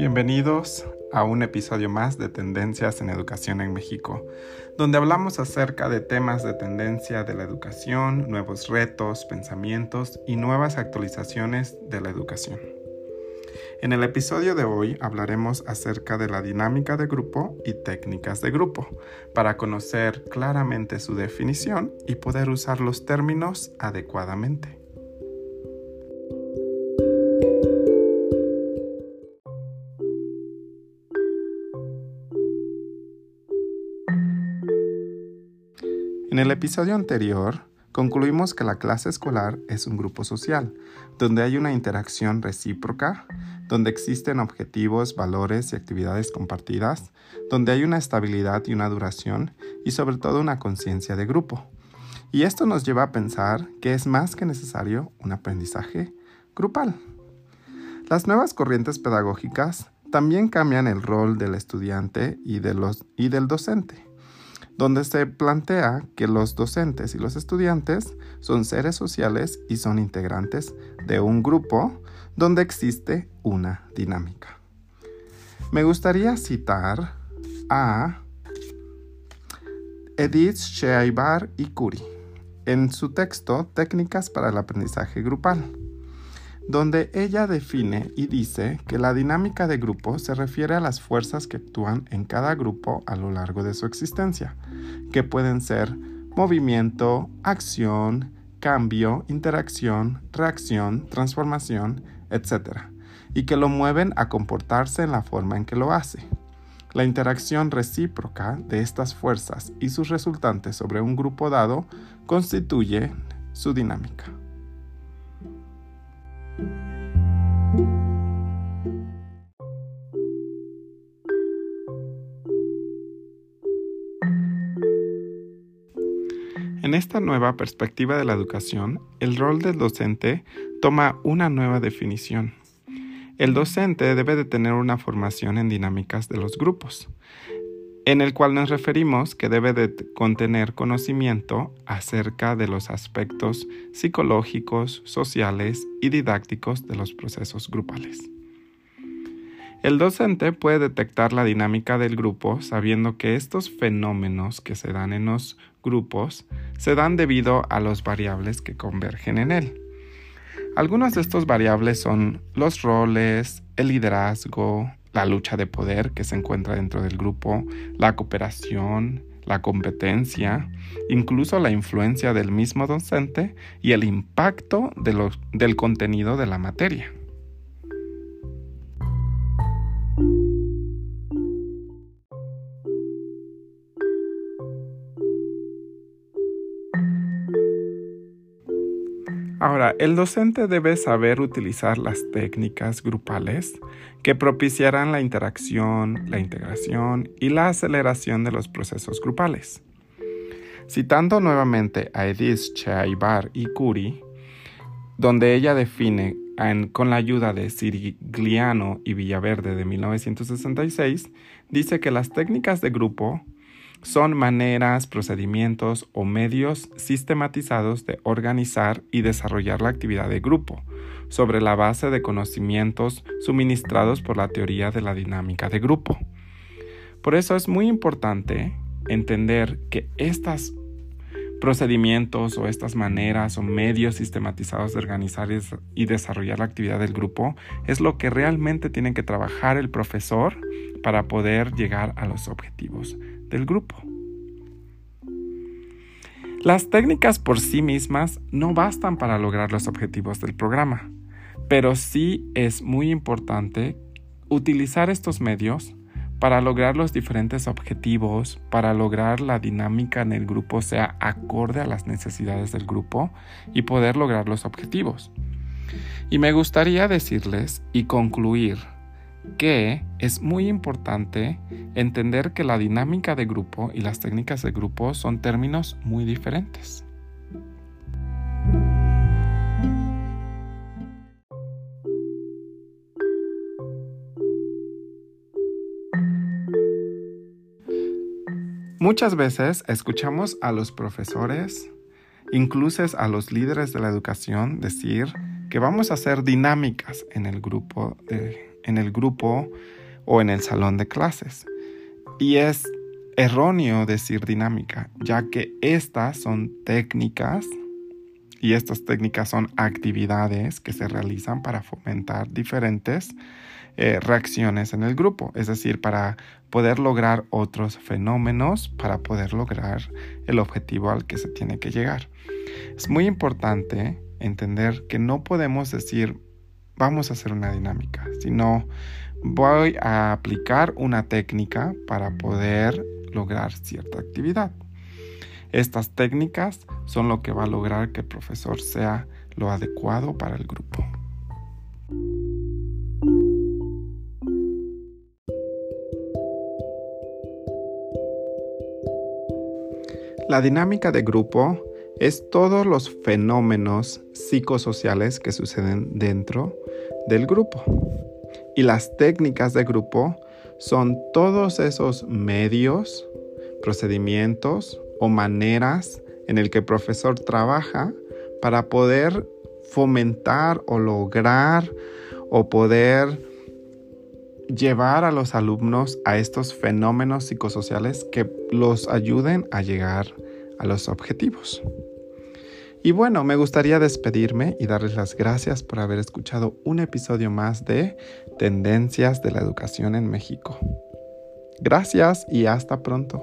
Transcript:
Bienvenidos a un episodio más de Tendencias en Educación en México, donde hablamos acerca de temas de tendencia de la educación, nuevos retos, pensamientos y nuevas actualizaciones de la educación. En el episodio de hoy hablaremos acerca de la dinámica de grupo y técnicas de grupo, para conocer claramente su definición y poder usar los términos adecuadamente. En el episodio anterior, concluimos que la clase escolar es un grupo social, donde hay una interacción recíproca, donde existen objetivos, valores y actividades compartidas, donde hay una estabilidad y una duración, y sobre todo una conciencia de grupo. Y esto nos lleva a pensar que es más que necesario un aprendizaje grupal. Las nuevas corrientes pedagógicas también cambian el rol del estudiante y, del docente donde se plantea que los docentes y los estudiantes son seres sociales y son integrantes de un grupo donde existe una dinámica. Me gustaría citar a Edith Sheibar y Curie en su texto Técnicas para el aprendizaje grupal donde ella define y dice que la dinámica de grupo se refiere a las fuerzas que actúan en cada grupo a lo largo de su existencia, que pueden ser movimiento, acción, cambio, interacción, reacción, transformación, etc., y que lo mueven a comportarse en la forma en que lo hace. La interacción recíproca de estas fuerzas y sus resultantes sobre un grupo dado constituye su dinámica. En esta nueva perspectiva de la educación, el rol del docente toma una nueva definición. El docente debe de tener una formación en dinámicas de los grupos, en el cual nos referimos que debe de contener conocimiento acerca de los aspectos psicológicos, sociales y didácticos de los procesos grupales. El docente puede detectar la dinámica del grupo sabiendo que estos fenómenos que se dan en los grupos se dan debido a los variables que convergen en él. Algunas de estos variables son los roles, el liderazgo, la lucha de poder que se encuentra dentro del grupo, la cooperación, la competencia, incluso la influencia del mismo docente y el impacto del contenido de la materia. Ahora, el docente debe saber utilizar las técnicas grupales que propiciarán la interacción, la integración y la aceleración de los procesos grupales. Citando nuevamente a Edith Chaibar y Curie, donde ella define con la ayuda de Sirigliano y Villaverde de 1966, dice que las técnicas de grupo son maneras, procedimientos o medios sistematizados de organizar y desarrollar la actividad de grupo, sobre la base de conocimientos suministrados por la teoría de la dinámica de grupo. Por eso es muy importante entender que estos procedimientos o estas maneras o medios sistematizados de organizar y desarrollar la actividad del grupo es lo que realmente tiene que trabajar el profesor para poder llegar a los objetivos del grupo. Las técnicas por sí mismas no bastan para lograr los objetivos del programa, pero sí es muy importante utilizar estos medios para lograr los diferentes objetivos, para lograr la dinámica en el grupo sea acorde a las necesidades del grupo y poder lograr los objetivos. Y me gustaría decirles y concluir que es muy importante entender que la dinámica de grupo y las técnicas de grupo son términos muy diferentes. Muchas veces escuchamos a los profesores, incluso a los líderes de la educación, decir que vamos a hacer dinámicas en el grupo de en el grupo o en el salón de clases. Y es erróneo decir dinámica, ya que estas son técnicas y estas técnicas son actividades que se realizan para fomentar diferentes eh, reacciones en el grupo, es decir, para poder lograr otros fenómenos, para poder lograr el objetivo al que se tiene que llegar. Es muy importante entender que no podemos decir vamos a hacer una dinámica, sino voy a aplicar una técnica para poder lograr cierta actividad. Estas técnicas son lo que va a lograr que el profesor sea lo adecuado para el grupo. La dinámica de grupo es todos los fenómenos psicosociales que suceden dentro del grupo. Y las técnicas de grupo son todos esos medios, procedimientos o maneras en el que el profesor trabaja para poder fomentar o lograr o poder llevar a los alumnos a estos fenómenos psicosociales que los ayuden a llegar a los objetivos. Y bueno, me gustaría despedirme y darles las gracias por haber escuchado un episodio más de Tendencias de la Educación en México. Gracias y hasta pronto.